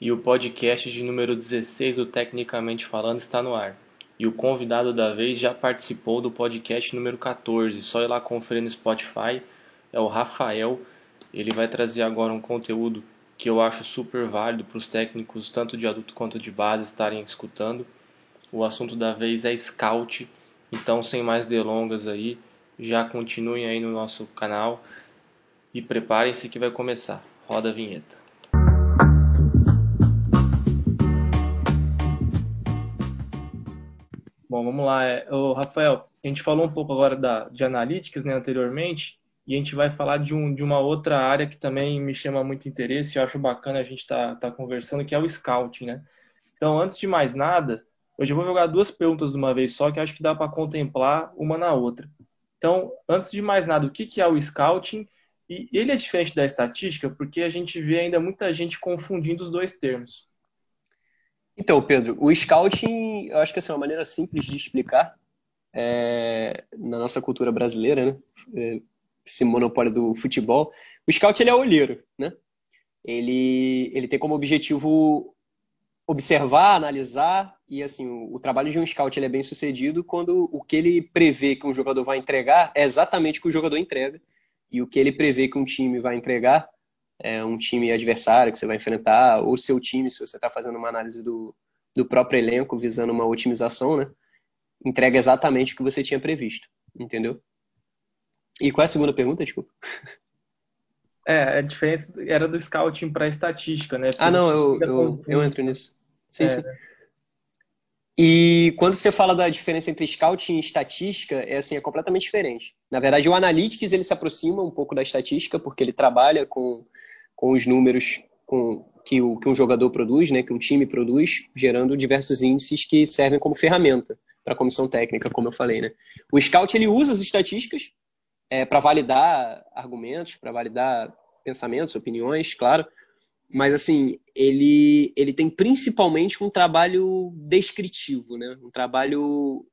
e o podcast de número 16 o Tecnicamente Falando está no ar. E o convidado da vez já participou do podcast número 14, só ir lá conferir no Spotify, é o Rafael. Ele vai trazer agora um conteúdo que eu acho super válido para os técnicos, tanto de adulto quanto de base, estarem escutando. O assunto da vez é Scout, então sem mais delongas aí, já continuem aí no nosso canal e preparem-se que vai começar. Roda a vinheta. Vamos lá. Ô, Rafael, a gente falou um pouco agora da, de analytics né, anteriormente, e a gente vai falar de, um, de uma outra área que também me chama muito interesse, eu acho bacana a gente estar tá, tá conversando, que é o scouting, né? Então, antes de mais nada, hoje eu vou jogar duas perguntas de uma vez só, que acho que dá para contemplar uma na outra. Então, antes de mais nada, o que, que é o scouting e ele é diferente da estatística porque a gente vê ainda muita gente confundindo os dois termos. Então, Pedro, o scouting, eu acho que assim, é uma maneira simples de explicar é, na nossa cultura brasileira, né? É, esse monopólio do futebol. O scout ele é olheiro, né? Ele, ele tem como objetivo observar, analisar e assim o, o, trabalho de um scout ele é bem sucedido quando o que ele prevê que um jogador vai entregar é exatamente o que o jogador entrega e o que ele prevê que um time vai entregar, é um time adversário que você vai enfrentar, ou seu time, se você está fazendo uma análise do, do próprio elenco visando uma otimização, né? Entrega exatamente o que você tinha previsto, entendeu? E qual é a segunda pergunta, desculpa? É, a diferença era do scouting para estatística, né? Porque ah, não, eu, eu, eu, entro nisso. Sim, é. sim. E quando você fala da diferença entre scouting e estatística, é assim, é completamente diferente. Na verdade, o analytics ele se aproxima um pouco da estatística porque ele trabalha com, com os números com, que, o, que um jogador produz, né, que um time produz, gerando diversos índices que servem como ferramenta para a comissão técnica, como eu falei, né? O scout ele usa as estatísticas é, para validar argumentos, para validar pensamentos, opiniões, claro, mas assim ele ele tem principalmente um trabalho descritivo, né? Um trabalho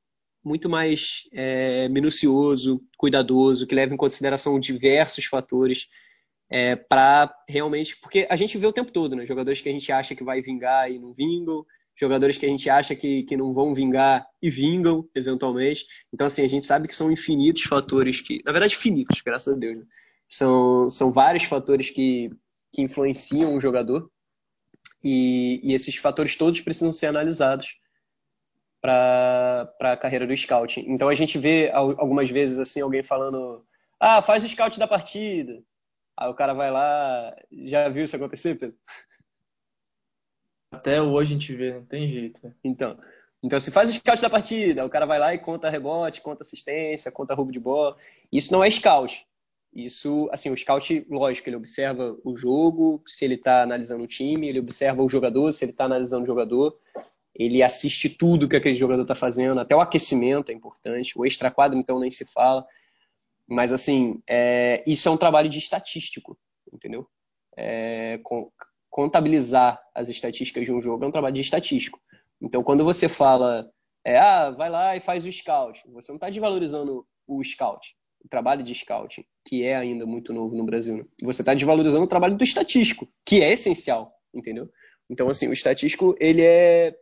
muito mais é, minucioso, cuidadoso, que leva em consideração diversos fatores é, para realmente, porque a gente vê o tempo todo, né? Jogadores que a gente acha que vai vingar e não vingam, jogadores que a gente acha que, que não vão vingar e vingam eventualmente. Então assim a gente sabe que são infinitos fatores que, na verdade, finitos, graças a Deus. Né? São são vários fatores que que influenciam o jogador. E, e esses fatores todos precisam ser analisados para a carreira do scouting. Então a gente vê algumas vezes assim alguém falando: "Ah, faz o scout da partida". Aí o cara vai lá, já viu isso acontecer, Pedro? Até hoje a gente vê, não tem jeito. Né? Então, então se faz o scout da partida, o cara vai lá e conta rebote, conta assistência, conta roubo de bola. Isso não é scout. Isso, assim, o scout, lógico, ele observa o jogo, se ele está analisando o time, ele observa o jogador, se ele está analisando o jogador, ele assiste tudo que aquele jogador está fazendo, até o aquecimento é importante, o extra-quadro, então, nem se fala. Mas, assim, é, isso é um trabalho de estatístico, entendeu? É, contabilizar as estatísticas de um jogo é um trabalho de estatístico. Então, quando você fala, é, ah, vai lá e faz o scout, você não está desvalorizando o scout o trabalho de scouting, que é ainda muito novo no Brasil. Né? Você está desvalorizando o trabalho do estatístico, que é essencial, entendeu? Então, assim, o estatístico, ele é,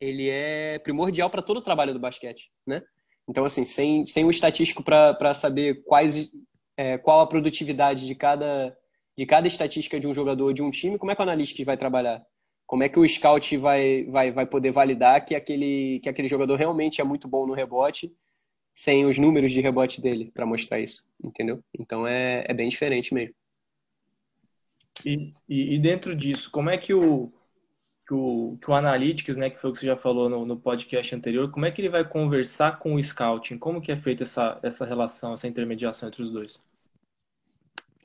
ele é primordial para todo o trabalho do basquete, né? Então, assim, sem, sem o estatístico para saber quais, é, qual a produtividade de cada, de cada estatística de um jogador de um time, como é que o analista vai trabalhar? Como é que o scout vai, vai, vai poder validar que aquele, que aquele jogador realmente é muito bom no rebote sem os números de rebote dele para mostrar isso, entendeu? Então é, é bem diferente mesmo. E, e, e, dentro disso, como é que o, que o, que o Analytics, né, que foi o que você já falou no, no podcast anterior, como é que ele vai conversar com o Scouting? Como que é feita essa, essa relação, essa intermediação entre os dois?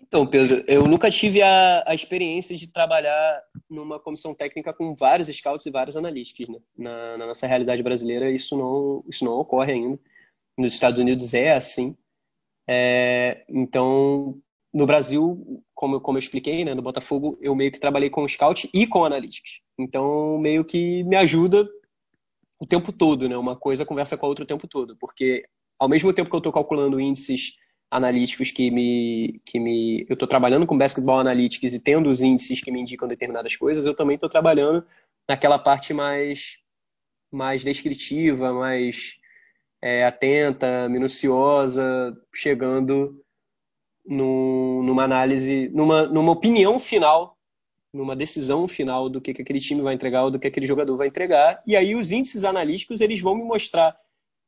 Então, Pedro, eu nunca tive a, a experiência de trabalhar numa comissão técnica com vários scouts e vários analíticos. Né? Na, na, nossa realidade brasileira, isso não, isso não ocorre ainda nos Estados Unidos é assim. É, então, no Brasil, como, como eu expliquei, né, no Botafogo, eu meio que trabalhei com scout e com analytics. Então, meio que me ajuda o tempo todo, né? Uma coisa conversa com a outra o tempo todo, porque ao mesmo tempo que eu estou calculando índices analíticos que me. Que me eu estou trabalhando com Basketball Analytics e tendo os índices que me indicam determinadas coisas, eu também estou trabalhando naquela parte mais, mais descritiva, mais é, atenta, minuciosa, chegando no, numa análise, numa, numa opinião final, numa decisão final do que, que aquele time vai entregar ou do que aquele jogador vai entregar. E aí os índices analíticos eles vão me mostrar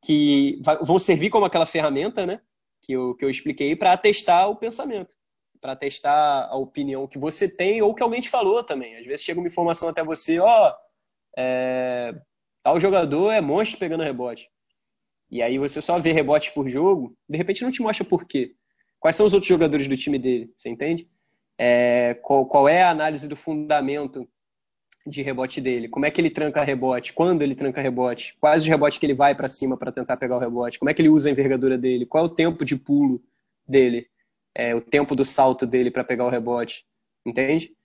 que vai, vão servir como aquela ferramenta, né? Que eu, que eu expliquei para atestar o pensamento, para atestar a opinião que você tem ou que alguém te falou também. Às vezes chega uma informação até você, ó, oh, é, tal jogador é monstro pegando rebote. E aí você só vê rebotes por jogo, de repente não te mostra por quê. Quais são os outros jogadores do time dele, você entende? É, qual, qual, é a análise do fundamento de rebote dele? Como é que ele tranca rebote? Quando ele tranca rebote? Quais os rebotes que ele vai para cima para tentar pegar o rebote? Como é que ele usa a envergadura dele? Qual é o tempo de pulo dele? É, o tempo do salto dele para pegar o rebote? Entende?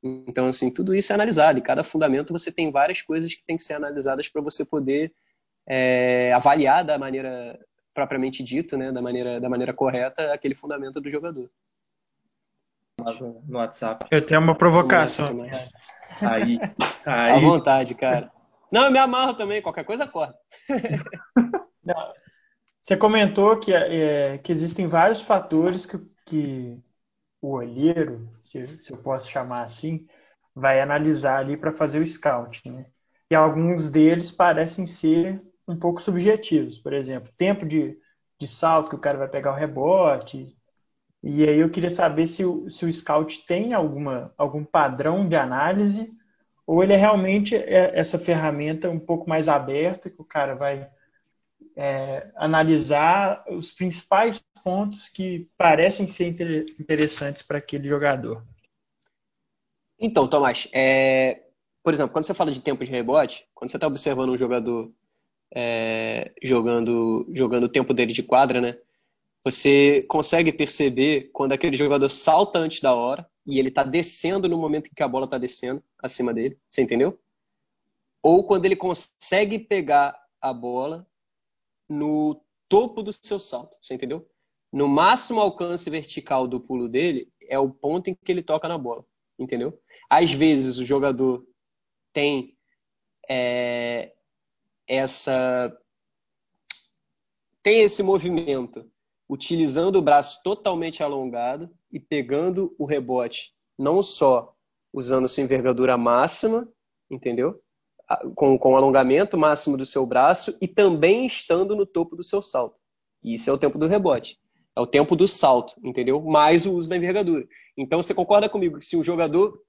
Então, assim, tudo isso é analisado. E cada fundamento você tem várias coisas que tem que ser analisadas para você poder é, avaliar da maneira propriamente dito, né, da maneira, da maneira correta, aquele fundamento do jogador. No WhatsApp. Eu tenho uma provocação. Aí, aí. À vontade, cara. Não, eu me amarro também, qualquer coisa corre. Você comentou que, é, que existem vários fatores que, que o olheiro, se, se eu posso chamar assim, vai analisar ali para fazer o scout, né? E alguns deles parecem ser um pouco subjetivos. Por exemplo, tempo de, de salto que o cara vai pegar o rebote. E aí eu queria saber se o, se o scout tem alguma, algum padrão de análise ou ele é realmente essa ferramenta um pouco mais aberta que o cara vai é, analisar os principais pontos que parecem ser interessantes para aquele jogador. Então, Tomás, é, por exemplo, quando você fala de tempo de rebote, quando você está observando um jogador é, jogando, jogando o tempo dele de quadra, né? Você consegue perceber quando aquele jogador salta antes da hora e ele está descendo no momento em que a bola está descendo acima dele, você entendeu? Ou quando ele consegue pegar a bola no topo do seu salto, você entendeu? No máximo alcance vertical do pulo dele é o ponto em que ele toca na bola, entendeu? Às vezes o jogador tem é, essa tem esse movimento utilizando o braço totalmente alongado e pegando o rebote, não só usando sua envergadura máxima, entendeu? Com, com o alongamento máximo do seu braço e também estando no topo do seu salto. Isso é o tempo do rebote. É o tempo do salto, entendeu? Mais o uso da envergadura. Então você concorda comigo que se um jogador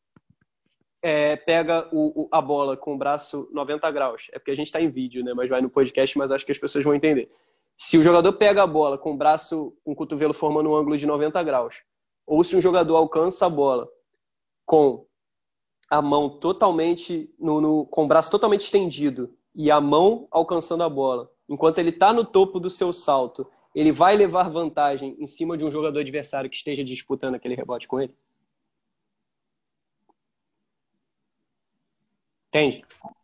é, pega o, o, a bola com o braço 90 graus, é porque a gente está em vídeo, né? Mas vai no podcast, mas acho que as pessoas vão entender. Se o jogador pega a bola com o braço, com o cotovelo formando um ângulo de 90 graus, ou se um jogador alcança a bola com a mão totalmente, no, no, com o braço totalmente estendido e a mão alcançando a bola, enquanto ele está no topo do seu salto, ele vai levar vantagem em cima de um jogador adversário que esteja disputando aquele rebote com ele? Entende?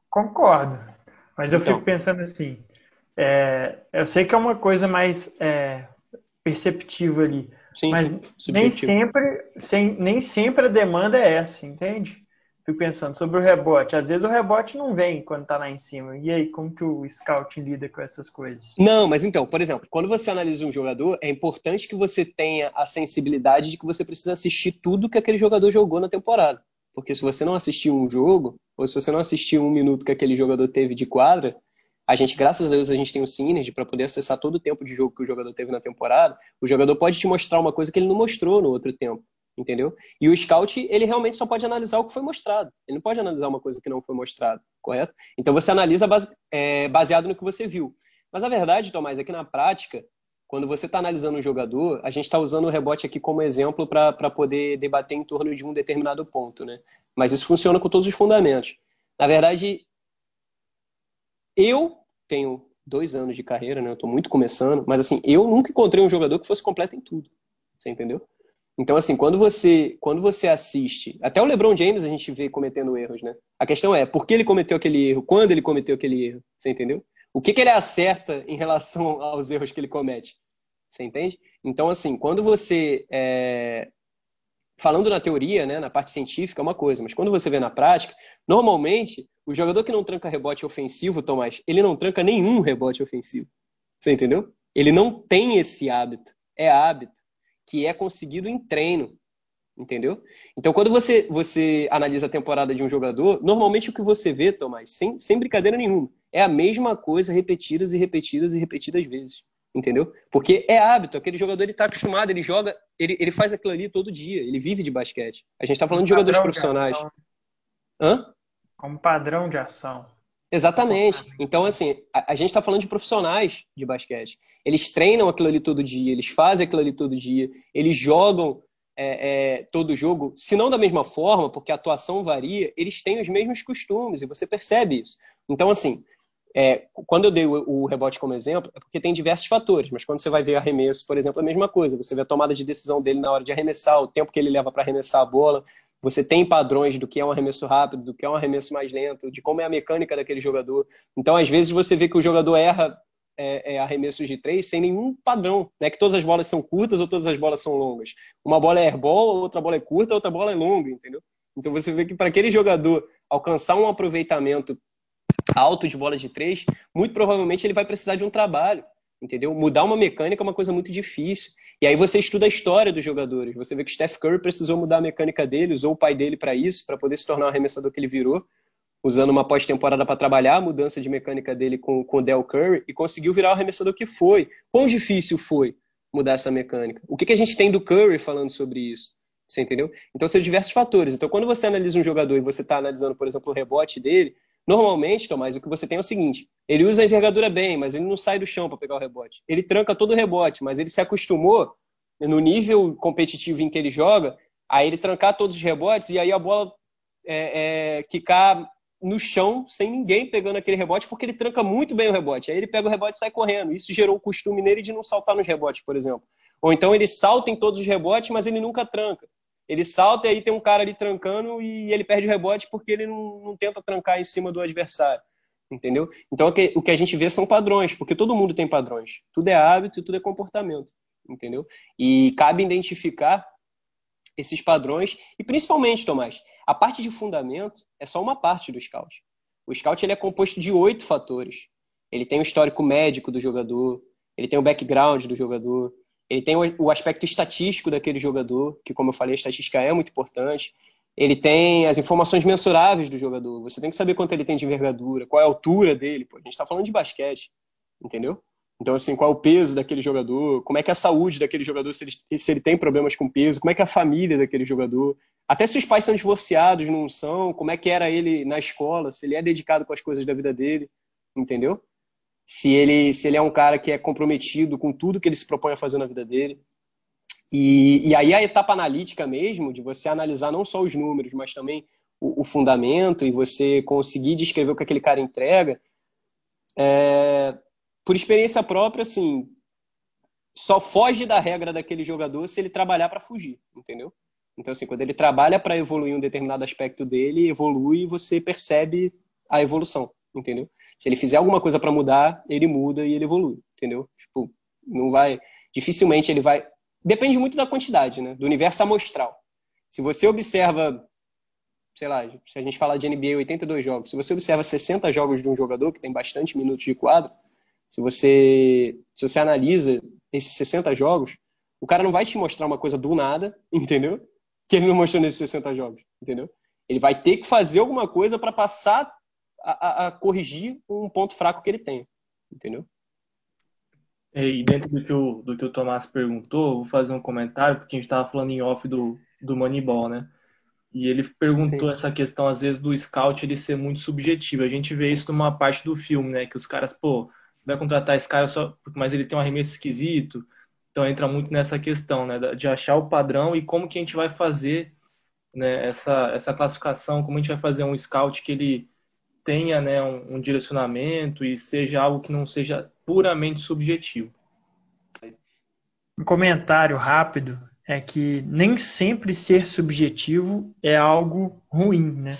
Concordo. Mas eu então. fico pensando assim, é, eu sei que é uma coisa mais é, perceptiva ali. Sim, mas sim, nem sempre, sem, nem sempre a demanda é essa, entende? Fico pensando sobre o rebote. Às vezes o rebote não vem quando está lá em cima. E aí, como que o scout lida com essas coisas? Não, mas então, por exemplo, quando você analisa um jogador, é importante que você tenha a sensibilidade de que você precisa assistir tudo que aquele jogador jogou na temporada. Porque se você não assistiu um jogo, ou se você não assistiu um minuto que aquele jogador teve de quadra, a gente, graças a Deus, a gente tem o Synergy para poder acessar todo o tempo de jogo que o jogador teve na temporada. O jogador pode te mostrar uma coisa que ele não mostrou no outro tempo, entendeu? E o scout, ele realmente só pode analisar o que foi mostrado. Ele não pode analisar uma coisa que não foi mostrada, correto? Então você analisa base, é, baseado no que você viu. Mas a verdade, Tomás, é que na prática, quando você está analisando um jogador, a gente está usando o rebote aqui como exemplo para poder debater em torno de um determinado ponto, né? Mas isso funciona com todos os fundamentos. Na verdade, eu tenho dois anos de carreira, né? Eu estou muito começando, mas assim, eu nunca encontrei um jogador que fosse completo em tudo. Você entendeu? Então, assim, quando você, quando você assiste, até o LeBron James a gente vê cometendo erros, né? A questão é, por que ele cometeu aquele erro? Quando ele cometeu aquele erro? Você entendeu? O que, que ele acerta em relação aos erros que ele comete? Você entende? Então, assim, quando você. É... Falando na teoria, né, na parte científica, é uma coisa, mas quando você vê na prática, normalmente, o jogador que não tranca rebote ofensivo, Tomás, ele não tranca nenhum rebote ofensivo. Você entendeu? Ele não tem esse hábito. É hábito que é conseguido em treino. Entendeu? Então, quando você, você analisa a temporada de um jogador, normalmente o que você vê, Tomás, sem, sem brincadeira nenhuma, é a mesma coisa repetidas e repetidas e repetidas vezes entendeu? Porque é hábito, aquele jogador ele está acostumado, ele joga, ele, ele faz aquilo ali todo dia, ele vive de basquete. A gente está falando de jogadores profissionais. Hã? Como padrão de ação. Exatamente. Então, assim, a, a gente está falando de profissionais de basquete. Eles treinam aquilo ali todo dia, eles fazem aquilo ali todo dia, eles jogam é, é, todo jogo, se não da mesma forma, porque a atuação varia, eles têm os mesmos costumes e você percebe isso. Então, assim, é, quando eu dei o, o, rebote como exemplo, é porque tem diversos fatores, mas quando você vai ver arremesso, por exemplo, é a mesma coisa. Você vê a tomada de decisão dele na hora de arremessar, o tempo que ele leva para arremessar a bola. Você tem padrões do que é um arremesso rápido, do que é um arremesso mais lento, de como é a mecânica daquele jogador. Então, às vezes, você vê que o jogador erra é, é, arremessos de três sem nenhum padrão. Não é que todas as bolas são curtas ou todas as bolas são longas. Uma bola é airball, outra bola é curta, outra bola é longa, entendeu? Então você vê que para aquele jogador alcançar um aproveitamento alto de bola de três, muito provavelmente ele vai precisar de um trabalho, entendeu? Mudar uma mecânica é uma coisa muito difícil. E aí você estuda a história dos jogadores. Você vê que Steph Curry precisou mudar a mecânica dele, usou o pai dele para isso, para poder se tornar o arremessador que ele virou, usando uma pós-temporada para trabalhar a mudança de mecânica dele com, com o Del Curry e conseguiu virar o arremessador que foi. Quão difícil foi mudar essa mecânica? O que, que a gente tem do Curry falando sobre isso? Você entendeu? Então, são diversos fatores. Então, quando você analisa um jogador e você está analisando, por exemplo, o rebote dele, Normalmente, Tomás, o que você tem é o seguinte: ele usa a envergadura bem, mas ele não sai do chão para pegar o rebote. Ele tranca todo o rebote, mas ele se acostumou no nível competitivo em que ele joga a ele trancar todos os rebotes e aí a bola é, é, no chão sem ninguém pegando aquele rebote porque ele tranca muito bem o rebote. Aí ele pega o rebote e sai correndo. Isso gerou o costume nele de não saltar nos rebotes, por exemplo. Ou então ele salta em todos os rebotes, mas ele nunca tranca. Ele salta e aí tem um cara ali trancando e ele perde o rebote porque ele não, não tenta trancar em cima do adversário. Entendeu? Então o que, a gente vê são padrões, porque todo mundo tem padrões. Tudo é hábito e tudo é comportamento. Entendeu? E cabe identificar esses padrões e principalmente, Tomás, a parte de fundamento é só uma parte do scout. O scout ele é composto de oito fatores. Ele tem o histórico médico do jogador, ele tem o background do jogador, ele tem o aspecto estatístico daquele jogador, que, como eu falei, a estatística é muito importante. Ele tem as informações mensuráveis do jogador. Você tem que saber quanto ele tem de envergadura, qual é a altura dele. Pô, a gente está falando de basquete, entendeu? Então, assim, qual é o peso daquele jogador, como é que é a saúde daquele jogador, se ele, se ele tem problemas com peso, como é que é a família daquele jogador. Até se os pais são divorciados, não são, como é que era ele na escola, se ele é dedicado com as coisas da vida dele, entendeu? Se ele, se ele é um cara que é comprometido com tudo que ele se propõe a fazer na vida dele. E, e aí a etapa analítica mesmo, de você analisar não só os números, mas também o, o fundamento e você conseguir descrever o que aquele cara entrega, é, por experiência própria, assim, só foge da regra daquele jogador se ele trabalhar para fugir, entendeu? Então, assim, quando ele trabalha para evoluir um determinado aspecto dele, evolui e você percebe a evolução, entendeu? Se ele fizer alguma coisa para mudar, ele muda e ele evolui, entendeu? Tipo, não vai. Dificilmente ele vai. Depende muito da quantidade, né? Do universo amostral. Se você observa, sei lá, se a gente falar de NBA 82 jogos, se você observa 60 jogos de um jogador que tem bastante minutos de quadro, se você, se você analisa esses 60 jogos, o cara não vai te mostrar uma coisa do nada, entendeu? Que ele não mostrou nesses 60 jogos, entendeu? Ele vai ter que fazer alguma coisa para passar a, a, corrigir um ponto fraco que ele tem, entendeu? E dentro do que o, do que o Tomás perguntou, vou fazer um comentário, porque a gente estava falando em off do, do Moneyball, né? E ele perguntou Sim. essa questão, às vezes, do scout ele ser muito subjetivo. A gente vê isso numa parte do filme, né? Que os caras, pô, vai contratar esse cara só, mas ele tem um arremesso esquisito. Então entra muito nessa questão, né? De achar o padrão e como que a gente vai fazer né, essa, essa classificação, como a gente vai fazer um scout que ele tenha né, um, um, direcionamento e seja algo que não seja puramente subjetivo. Um comentário rápido é que nem sempre ser subjetivo é algo ruim, né?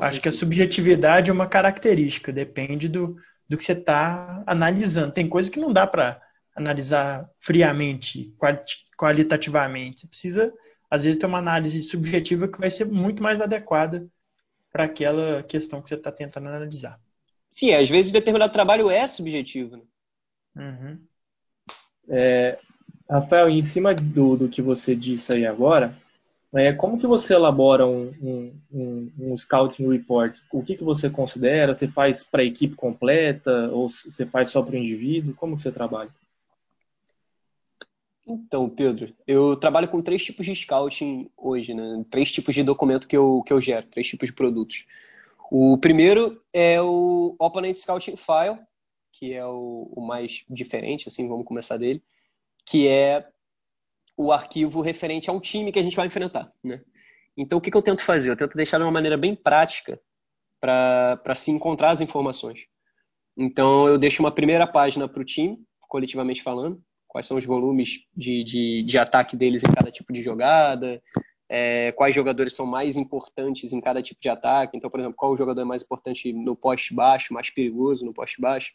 Acho que a subjetividade é uma característica, depende do, do que você está analisando. Tem coisa que não dá para analisar friamente, qualitativamente. Você precisa, às vezes, ter uma análise subjetiva que vai ser muito mais adequada para aquela questão que você está tentando analisar. Sim, às vezes determinado trabalho é subjetivo. Né? Uhum. É, Rafael, em cima do, do que você disse aí agora, é, como que você elabora um, um, um, um scouting report? O que, que você considera? Você faz para a equipe completa ou você faz só para o indivíduo? Como que você trabalha? Então, Pedro, eu trabalho com três tipos de scouting hoje, né? Três tipos de documento que eu, que eu gero, três tipos de produtos. O primeiro é o Opponent Scouting File, que é o, o mais diferente, assim, vamos começar dele, que é o arquivo referente a um time que a gente vai enfrentar, né? Então, o que, que eu tento fazer? Eu tento deixar de uma maneira bem prática para se encontrar as informações. Então, eu deixo uma primeira página para o time, coletivamente falando, quais são os volumes de, de, de ataque deles em cada tipo de jogada, é, quais jogadores são mais importantes em cada tipo de ataque. Então, por exemplo, qual jogador é mais importante no poste baixo, mais perigoso no poste baixo,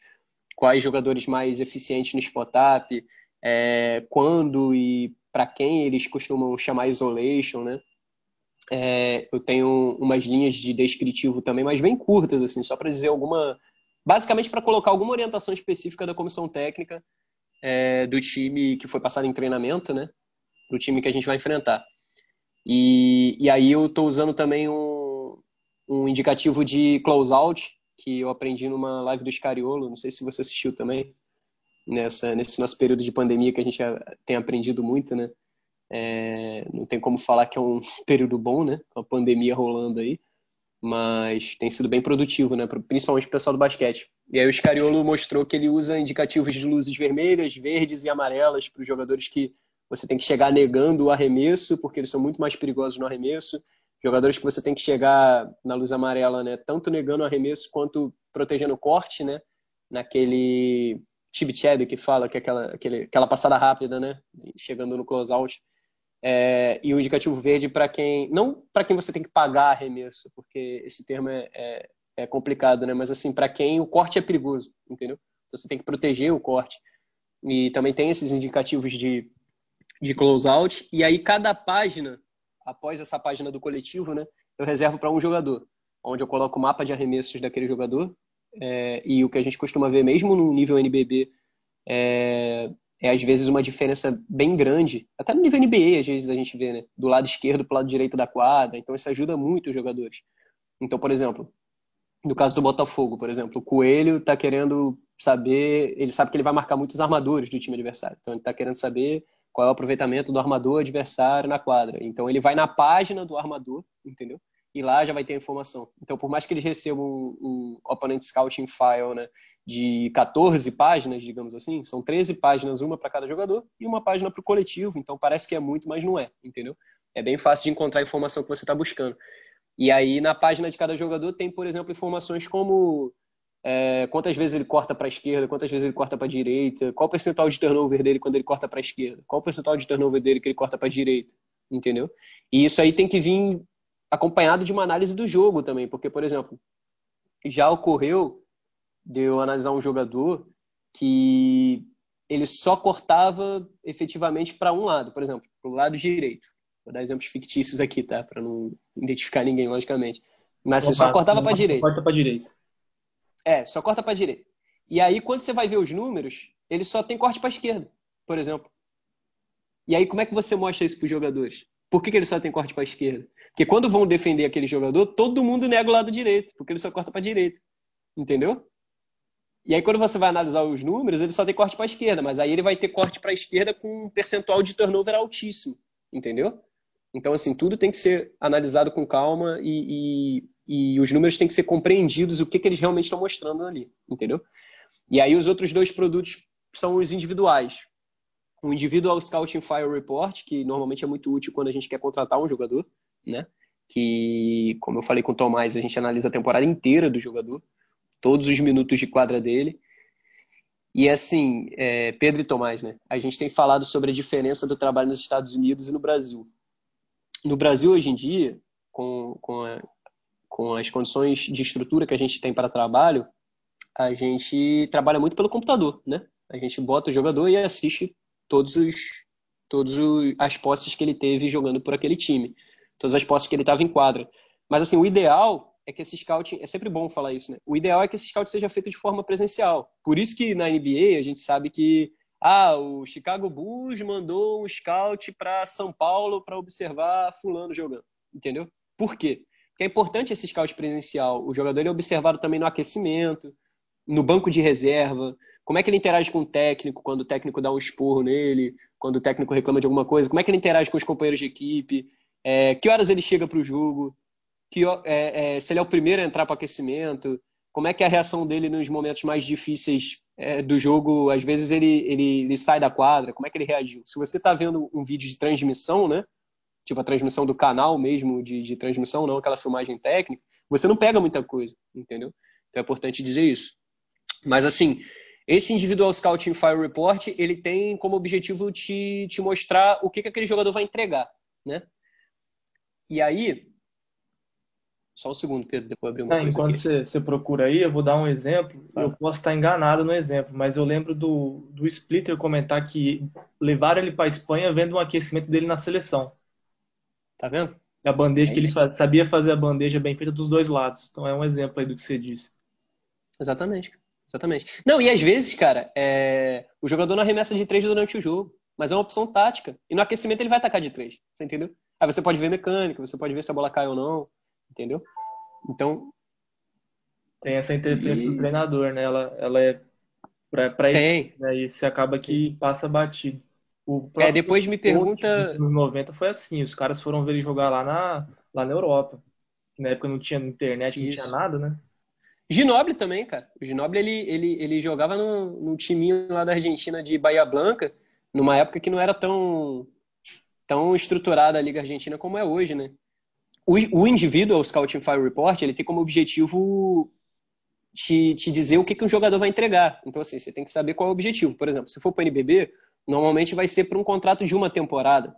quais jogadores mais eficientes no spot-up, é, quando e para quem eles costumam chamar isolation, né? É, eu tenho umas linhas de descritivo também, mas bem curtas, assim, só para dizer alguma. Basicamente para colocar alguma orientação específica da comissão técnica é, do time que foi passado em treinamento, né? Do time que a gente vai enfrentar. E, e aí eu estou usando também um, um indicativo de closeout, que eu aprendi numa live do Scariolo, não sei se você assistiu também, nessa, nesse nosso período de pandemia que a gente tem aprendido muito, né? É, não tem como falar que é um período bom, né? A pandemia rolando aí mas tem sido bem produtivo, né? principalmente para o pessoal do basquete. E aí o Scariolo mostrou que ele usa indicativos de luzes vermelhas, verdes e amarelas para os jogadores que você tem que chegar negando o arremesso, porque eles são muito mais perigosos no arremesso. Jogadores que você tem que chegar na luz amarela, né? Tanto negando o arremesso quanto protegendo o corte, né? Naquele tib que fala, que é aquela, aquele, aquela passada rápida, né? Chegando no close-out. É, e o indicativo verde para quem não para quem você tem que pagar arremesso, porque esse termo é, é, é complicado, né? Mas assim, para quem o corte é perigoso, entendeu? Então você tem que proteger o corte. E também tem esses indicativos de, de close-out. E aí cada página, após essa página do coletivo, né? Eu reservo para um jogador, onde eu coloco o mapa de arremessos daquele jogador. É, e o que a gente costuma ver mesmo no nível NBB é, às vezes uma diferença bem grande, até no nível NBA às vezes a gente vê, né? Do lado esquerdo para o lado direito da quadra, então isso ajuda muito os jogadores. Então, por exemplo, no caso do Botafogo, por exemplo, o Coelho está querendo saber, ele sabe que ele vai marcar muitos armadores do time adversário, então ele está querendo saber qual é o aproveitamento do armador adversário na quadra. Então ele vai na página do armador, entendeu? E lá já vai ter a informação. Então, por mais que eles recebam um, um Opponent Scouting File, né? De 14 páginas, digamos assim, são 13 páginas, uma para cada jogador e uma página para o coletivo, então parece que é muito, mas não é, entendeu? É bem fácil de encontrar a informação que você está buscando. E aí, na página de cada jogador, tem, por exemplo, informações como é, quantas vezes ele corta para a esquerda, quantas vezes ele corta para a direita, qual o percentual de turnover dele quando ele corta para a esquerda, qual o percentual de turnover dele que ele corta para a direita, entendeu? E isso aí tem que vir acompanhado de uma análise do jogo também, porque, por exemplo, já ocorreu de eu analisar um jogador que ele só cortava efetivamente para um lado, por exemplo, para o lado direito. Vou dar exemplos fictícios aqui, tá? Para não identificar ninguém, logicamente. Mas ele só cortava para direita. Corta para direita. É, só corta para direita. E aí, quando você vai ver os números, ele só tem corte para esquerda, por exemplo. E aí, como é que você mostra isso para os jogadores? Por que, que ele só tem corte para esquerda? Porque quando vão defender aquele jogador, todo mundo nega o lado direito, porque ele só corta para direita. Entendeu? E aí, quando você vai analisar os números, ele só tem corte para a esquerda, mas aí ele vai ter corte para a esquerda com um percentual de turnover altíssimo, entendeu? Então, assim, tudo tem que ser analisado com calma e, e, e os números têm que ser compreendidos, o que, que eles realmente estão mostrando ali, entendeu? E aí, os outros dois produtos são os individuais. O Individual Scouting File Report, que normalmente é muito útil quando a gente quer contratar um jogador, né? Que, como eu falei com o Tomás, a gente analisa a temporada inteira do jogador todos os minutos de quadra dele. E assim, é, Pedro e Tomás, né? A gente tem falado sobre a diferença do trabalho nos Estados Unidos e no Brasil. No Brasil, hoje em dia, com, com, a, com as condições de estrutura que a gente tem para trabalho, a gente trabalha muito pelo computador, né? A gente bota o jogador e assiste todos os todas as posses que ele teve jogando por aquele time, todas as posses que ele estava em quadra. Mas assim, o ideal é que esse scout, é sempre bom falar isso, né? O ideal é que esse scout seja feito de forma presencial. Por isso que na NBA a gente sabe que ah, o Chicago Bulls mandou um scout para São Paulo para observar fulano jogando, entendeu? Por quê? Porque é importante esse scout presencial. O jogador é observado também no aquecimento, no banco de reserva, como é que ele interage com o técnico quando o técnico dá um esporro nele, quando o técnico reclama de alguma coisa, como é que ele interage com os companheiros de equipe, é, que horas ele chega para o jogo, que, é, é, se ele é o primeiro a entrar para aquecimento, como é que é a reação dele nos momentos mais difíceis é, do jogo, às vezes ele, ele, ele, sai da quadra, como é que ele reagiu? Se você está vendo um vídeo de transmissão, né? Tipo a transmissão do canal mesmo de, de transmissão, não aquela filmagem técnica, você não pega muita coisa, entendeu? Então é importante dizer isso. Mas assim, esse Individual Scouting Fire Report, ele tem como objetivo te, te mostrar o que, que aquele jogador vai entregar, né? E aí, só um segundo, Pedro, depois abrir uma é, Enquanto você, você, procura aí, eu vou dar um exemplo. Ah. Eu posso estar enganado no exemplo, mas eu lembro do, do Splitter comentar que levaram ele para a Espanha vendo um aquecimento dele na seleção. Tá vendo? A bandeja é que ele sabia fazer a bandeja bem feita dos dois lados. Então é um exemplo aí do que você disse. Exatamente. Exatamente. Não, e às vezes, cara, é... o jogador não arremessa de três durante o jogo, mas é uma opção tática. E no aquecimento ele vai atacar de três. Você entendeu? Aí você pode ver mecânica, você pode ver se a bola cai ou não. Entendeu? Então. Tem essa interferência e... do treinador, né? Ela, ela é pra, pra Tem. Né? E você acaba que passa batido. O é, depois me pergunta. Nos 90 foi assim, os caras foram ver ele jogar lá na, lá na Europa. Na época não tinha internet, não Isso. tinha nada, né? Ginoble também, cara. O Ginoble, ele, ele, ele jogava num, num timinho lá da Argentina de Bahia Blanca, numa época que não era tão, tão estruturada a Liga Argentina como é hoje, né? O, o indivíduo, Scouting Fire Report, ele tem como objetivo te, te dizer o que, que um jogador vai entregar. Então, assim, você tem que saber qual é o objetivo. Por exemplo, se for para o NBB, normalmente vai ser para um contrato de uma temporada.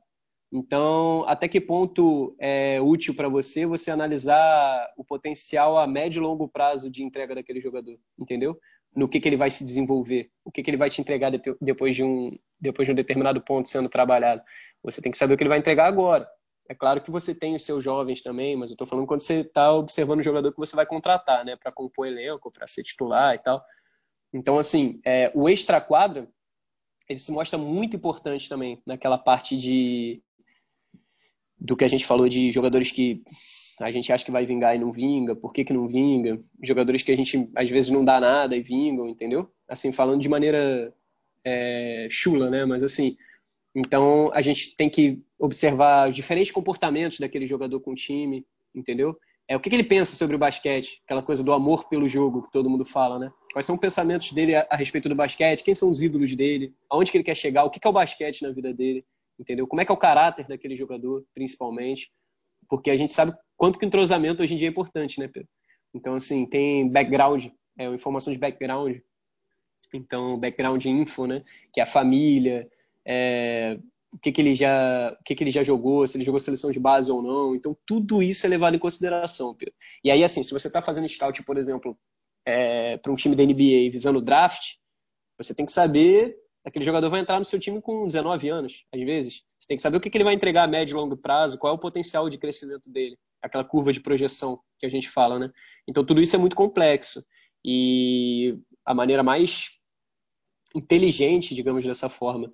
Então, até que ponto é útil para você você analisar o potencial a médio e longo prazo de entrega daquele jogador, entendeu? No que, que ele vai se desenvolver, o que, que ele vai te entregar depois de, um, depois de um determinado ponto sendo trabalhado. Você tem que saber o que ele vai entregar agora. É claro que você tem os seus jovens também, mas eu estou falando quando você está observando o jogador que você vai contratar, né, para compor elenco, para ser titular e tal. Então, assim, é, o extra-quadra, ele se mostra muito importante também naquela parte de do que a gente falou de jogadores que a gente acha que vai vingar e não vinga, por que, que não vinga, jogadores que a gente às vezes não dá nada e vingam, entendeu? Assim, falando de maneira é, chula, né? Mas assim, então, a gente tem que observar os diferentes comportamentos daquele jogador com o time, entendeu? É, o que, que, ele pensa sobre o basquete, aquela coisa do amor pelo jogo que todo mundo fala, né? Quais são os pensamentos dele a, a respeito do basquete, quem são os ídolos dele, aonde que ele quer chegar, o que, que é o basquete na vida dele, entendeu? Como é que é o caráter daquele jogador, principalmente, porque a gente sabe quanto que o entrosamento hoje em dia é importante, né, Pedro? Então, assim, tem background, é, informação de background, então, background info, né, que é a família, é, o que, que ele já o que, que ele já jogou, se ele jogou seleção de base ou não. Então tudo isso é levado em consideração, Pedro. E aí assim, se você está fazendo scout, por exemplo, é, para um time da NBA visando draft, você tem que saber aquele jogador vai entrar no seu time com 19 anos, às vezes. Você tem que saber o que, que ele vai entregar a médio e longo prazo, qual é o potencial de crescimento dele, aquela curva de projeção que a gente fala, né? Então tudo isso é muito complexo. E a maneira mais inteligente, digamos dessa forma,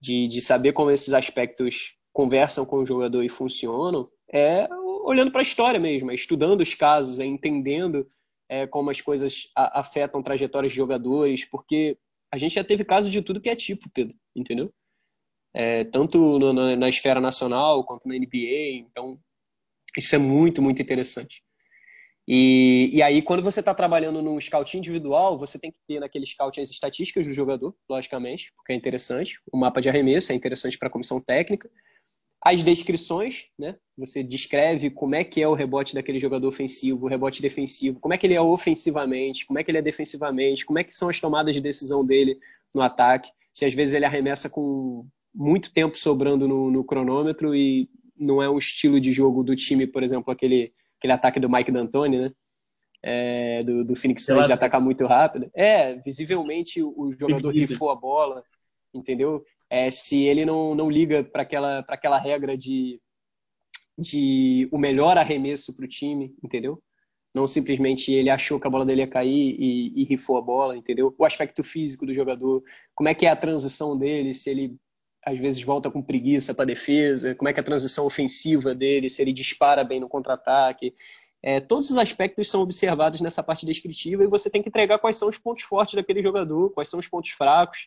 de, de saber como esses aspectos conversam com o jogador e funcionam, é olhando para a história mesmo, é estudando os casos, é entendendo é, como as coisas a, afetam trajetórias de jogadores, porque a gente já teve casos de tudo que é tipo, Pedro, entendeu? É, tanto no, na, na esfera nacional quanto na NBA, então isso é muito, muito interessante. E, e aí, quando você está trabalhando no scout individual, você tem que ter naquele scout as estatísticas do jogador, logicamente, porque é interessante. O mapa de arremesso é interessante para a comissão técnica. As descrições, né? Você descreve como é que é o rebote daquele jogador ofensivo, o rebote defensivo, como é que ele é ofensivamente, como é que ele é defensivamente, como é que são as tomadas de decisão dele no ataque. Se às vezes ele arremessa com muito tempo sobrando no, no cronômetro e não é um estilo de jogo do time, por exemplo, aquele aquele ataque do Mike D'Antoni, né? é, do, do Phoenix Suns de atacar muito rápido. É, visivelmente o jogador rifou a bola, entendeu? É, se ele não, não liga para aquela, aquela regra de, de o melhor arremesso para o time, entendeu? Não simplesmente ele achou que a bola dele ia cair e, e rifou a bola, entendeu? O aspecto físico do jogador, como é que é a transição dele, se ele às vezes volta com preguiça para defesa, como é que a transição ofensiva dele, se ele dispara bem no contra-ataque. É, todos os aspectos são observados nessa parte descritiva e você tem que entregar quais são os pontos fortes daquele jogador, quais são os pontos fracos.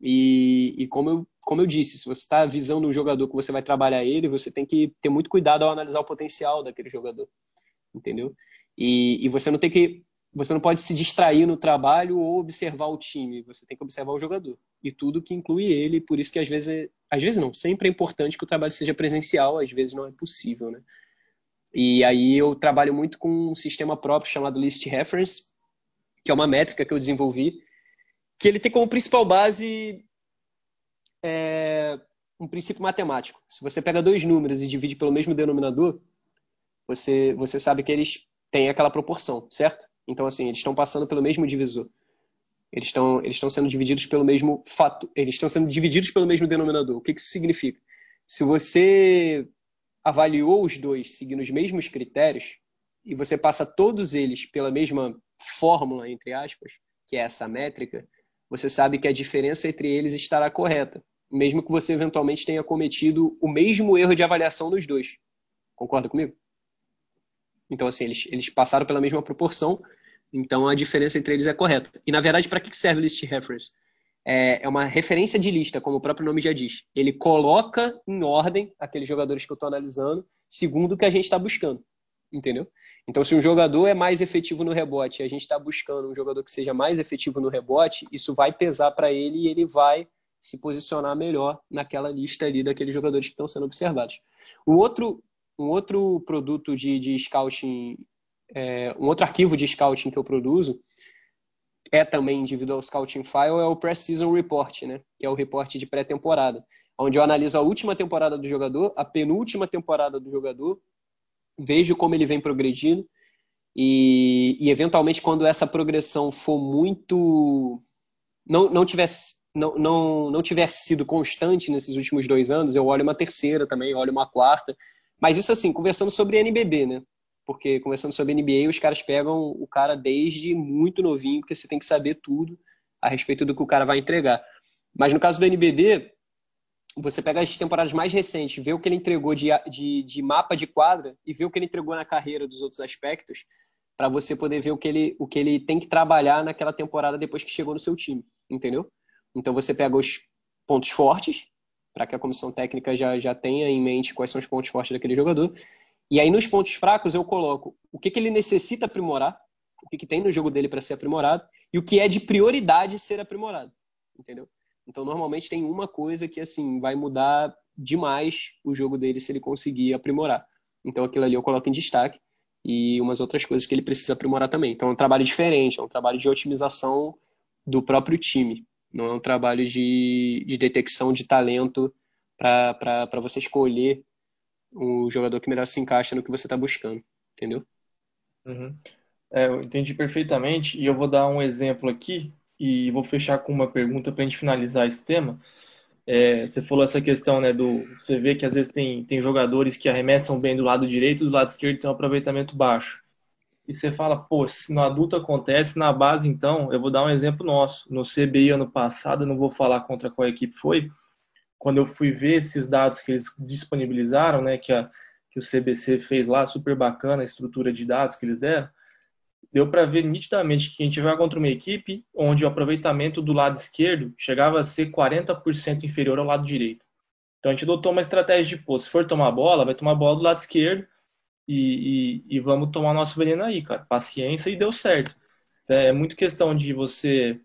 E, e como, eu, como eu disse, se você está visando um jogador que você vai trabalhar ele, você tem que ter muito cuidado ao analisar o potencial daquele jogador. Entendeu? E, e você não tem que. Você não pode se distrair no trabalho ou observar o time. Você tem que observar o jogador. E tudo que inclui ele. Por isso que às vezes. Às vezes não. Sempre é importante que o trabalho seja presencial. Às vezes não é possível, né? E aí eu trabalho muito com um sistema próprio chamado List Reference, que é uma métrica que eu desenvolvi, que ele tem como principal base é, um princípio matemático. Se você pega dois números e divide pelo mesmo denominador, você, você sabe que eles têm aquela proporção, certo? Então, assim, eles estão passando pelo mesmo divisor. Eles estão, eles sendo divididos pelo mesmo fato. Eles estão sendo divididos pelo mesmo denominador. O que, que isso significa? Se você avaliou os dois seguindo os mesmos critérios e você passa todos eles pela mesma fórmula, entre aspas, que é essa métrica, você sabe que a diferença entre eles estará correta, mesmo que você eventualmente tenha cometido o mesmo erro de avaliação dos dois. Concorda comigo? Então, assim, eles, eles passaram pela mesma proporção, então a diferença entre eles é correta. E, na verdade, para que serve list reference? é, é uma referência de lista, como o próprio nome já diz. Ele coloca em ordem aqueles jogadores que eu estou analisando, segundo o que a gente está buscando. Entendeu? Então, se um jogador é mais efetivo no rebote e a gente está buscando um jogador que seja mais efetivo no rebote, isso vai pesar para ele e ele vai se posicionar melhor naquela lista ali daqueles jogadores que estão sendo observados. Um outro, um outro produto de, de scouting, é, um outro arquivo de scouting que eu produzo é também individual scouting file é o Pre-Season Report, né? Que é o reporte de pré-temporada, onde eu analiso a última temporada do jogador, a penúltima temporada do jogador, vejo como ele vem progredindo e, e eventualmente quando essa progressão for muito não, não tivesse não, não, não tiver sido constante nesses últimos dois anos, eu olho uma terceira também, olho uma quarta. Mas isso assim, conversando sobre NBB, né? porque conversando sobre NBA, os caras pegam o cara desde muito novinho, porque você tem que saber tudo a respeito do que o cara vai entregar. Mas no caso do NBB, você pega as temporadas mais recentes, vê o que ele entregou de, de, de mapa de quadra e vê o que ele entregou na carreira dos outros aspectos, para você poder ver o que, ele, o que ele tem que trabalhar naquela temporada depois que chegou no seu time, entendeu? Então você pega os pontos fortes, para que a comissão técnica já, já tenha em mente quais são os pontos fortes daquele jogador, e aí nos pontos fracos eu coloco o que, que ele necessita aprimorar, o que, que tem no jogo dele para ser aprimorado e o que é de prioridade ser aprimorado, entendeu? Então normalmente tem uma coisa que assim vai mudar demais o jogo dele se ele conseguir aprimorar. Então aquilo ali eu coloco em destaque e umas outras coisas que ele precisa aprimorar também. Então é um trabalho diferente, é um trabalho de otimização do próprio time, não é um trabalho de, de detecção de talento para você escolher o jogador que melhor se encaixa no que você está buscando, entendeu? Uhum. É, eu entendi perfeitamente e eu vou dar um exemplo aqui e vou fechar com uma pergunta para a gente finalizar esse tema. É, você falou essa questão, né, do você vê que às vezes tem, tem jogadores que arremessam bem do lado direito, do lado esquerdo tem um aproveitamento baixo. E você fala, pô, se no adulto acontece, na base então, eu vou dar um exemplo nosso. No CBI ano passado, eu não vou falar contra qual equipe foi, quando eu fui ver esses dados que eles disponibilizaram, né, que, a, que o CBC fez lá, super bacana a estrutura de dados que eles deram, deu para ver nitidamente que a gente vai contra uma equipe onde o aproveitamento do lado esquerdo chegava a ser 40% inferior ao lado direito. Então a gente adotou uma estratégia de, pô, se for tomar bola, vai tomar bola do lado esquerdo e, e, e vamos tomar nosso veneno aí, cara. Paciência e deu certo. Então, é muito questão de você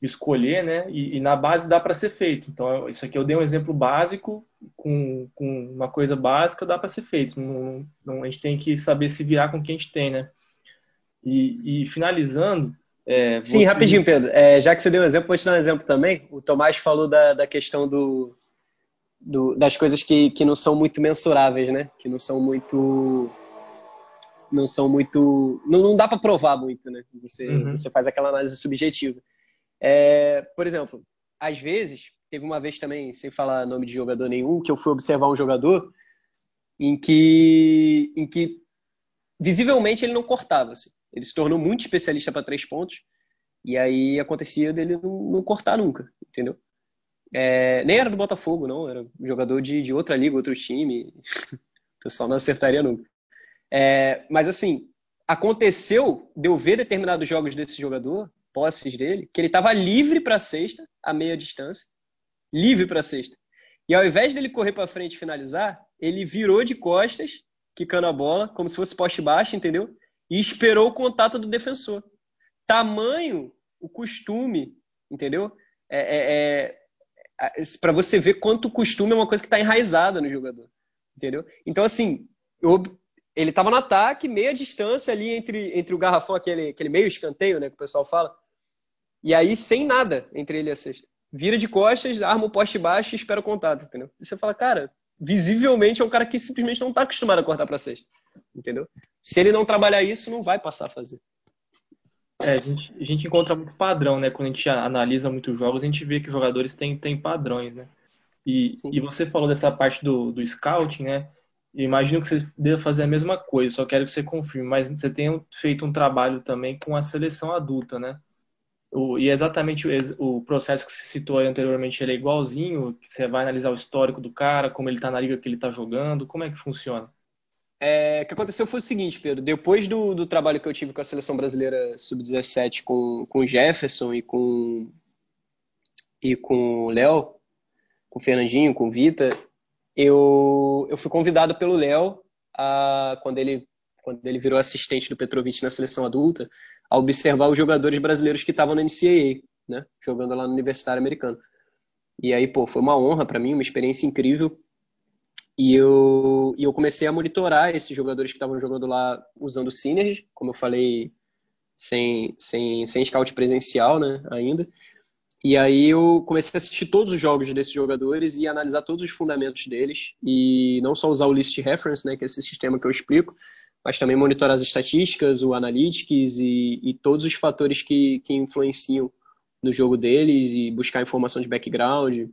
escolher, né? E, e na base dá para ser feito. Então, isso aqui eu dei um exemplo básico, com, com uma coisa básica dá para ser feito. Não, não, a gente tem que saber se virar com o que a gente tem, né? E, e finalizando. É, Sim, rapidinho, Pedro. É, já que você deu um exemplo, vou te dar um exemplo também. O Tomás falou da, da questão do, do, das coisas que, que não são muito mensuráveis, né? Que não são muito não são muito. Não, não dá para provar muito, né? Você, uhum. você faz aquela análise subjetiva. É, por exemplo, às vezes, teve uma vez também, sem falar nome de jogador nenhum, que eu fui observar um jogador em que, em que visivelmente ele não cortava. Assim. Ele se tornou muito especialista para três pontos. E aí acontecia dele não, não cortar nunca, entendeu? É, nem era do Botafogo, não. Era jogador de, de outra liga, outro time. o pessoal não acertaria nunca. É, mas assim, aconteceu de eu ver determinados jogos desse jogador, posses dele, que ele estava livre para sexta, a meia distância, livre para sexta. E ao invés dele correr para frente e finalizar, ele virou de costas, quicando a bola, como se fosse poste baixo, entendeu? E esperou o contato do defensor. Tamanho o costume, entendeu? É, é, é para você ver quanto o costume é uma coisa que está enraizada no jogador, entendeu? Então, assim, eu, ele estava no ataque, meia distância ali entre, entre o garrafão, aquele, aquele meio escanteio, né, que o pessoal fala, e aí sem nada entre ele e a cesta. Vira de costas, arma o poste baixo e espera o contato, entendeu? E você fala, cara, visivelmente é um cara que simplesmente não está acostumado a cortar para cesta, entendeu? Se ele não trabalhar isso, não vai passar a fazer. É, a gente, a gente encontra muito padrão, né? Quando a gente analisa muitos jogos, a gente vê que os jogadores têm, têm padrões, né? E, e você falou dessa parte do, do scouting, né? imagino que você deva fazer a mesma coisa, só quero que você confirme, mas você tem feito um trabalho também com a seleção adulta, né? O, e exatamente o, o, processo que você citou anteriormente, ele é igualzinho? Você vai analisar o histórico do cara, como ele está na liga que ele está jogando, como é que funciona? É, o que aconteceu foi o seguinte, Pedro. Depois do, do trabalho que eu tive com a seleção brasileira sub-17 com, com Jefferson e com e com o Léo, com o Fernandinho, com o Vita, eu, eu fui convidado pelo Léo quando ele quando ele virou assistente do Petrovic na seleção adulta, a observar os jogadores brasileiros que estavam na NCAA, né, jogando lá no Universitário Americano. E aí, pô, foi uma honra para mim, uma experiência incrível e eu, e eu comecei a monitorar esses jogadores que estavam jogando lá usando o Synergy, como eu falei, sem, sem, sem scout presencial né, ainda. E aí eu comecei a assistir todos os jogos desses jogadores e analisar todos os fundamentos deles. E não só usar o List Reference, né, que é esse sistema que eu explico, mas também monitorar as estatísticas, o Analytics e, e todos os fatores que, que influenciam no jogo deles e buscar informação de background,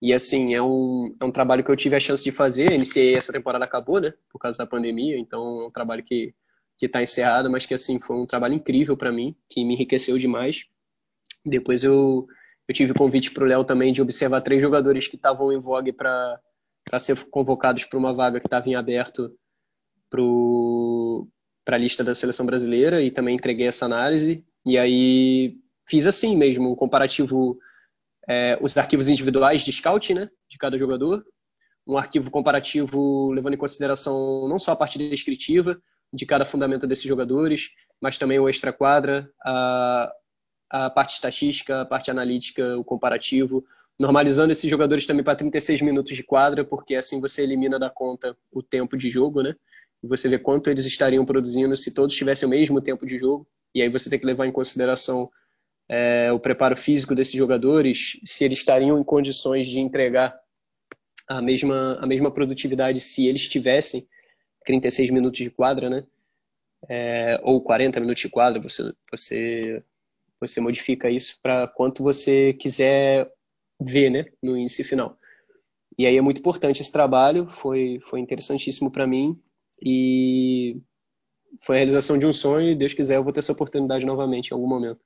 e assim, é um, é um trabalho que eu tive a chance de fazer. Iniciei essa temporada acabou, né? Por causa da pandemia, então é um trabalho que que está encerrado, mas que assim foi um trabalho incrível para mim, que me enriqueceu demais. Depois eu, eu tive o convite para o Léo também de observar três jogadores que estavam em vogue para ser convocados para uma vaga que estava em aberto para a lista da seleção brasileira e também entreguei essa análise. E aí fiz assim mesmo, um comparativo é, os arquivos individuais de scouting né, de cada jogador, um arquivo comparativo levando em consideração não só a parte descritiva de cada fundamento desses jogadores, mas também o extra-quadra, a, a parte estatística, a parte analítica, o comparativo, normalizando esses jogadores também para 36 minutos de quadra, porque assim você elimina da conta o tempo de jogo, né? E você vê quanto eles estariam produzindo se todos tivessem o mesmo tempo de jogo. E aí você tem que levar em consideração é, o preparo físico desses jogadores, se eles estariam em condições de entregar a mesma, a mesma produtividade se eles tivessem 36 minutos de quadra, né? É, ou 40 minutos de quadra, você, você, você modifica isso para quanto você quiser ver né, no índice final. E aí é muito importante esse trabalho, foi, foi interessantíssimo para mim e foi a realização de um sonho e Deus quiser eu vou ter essa oportunidade novamente em algum momento.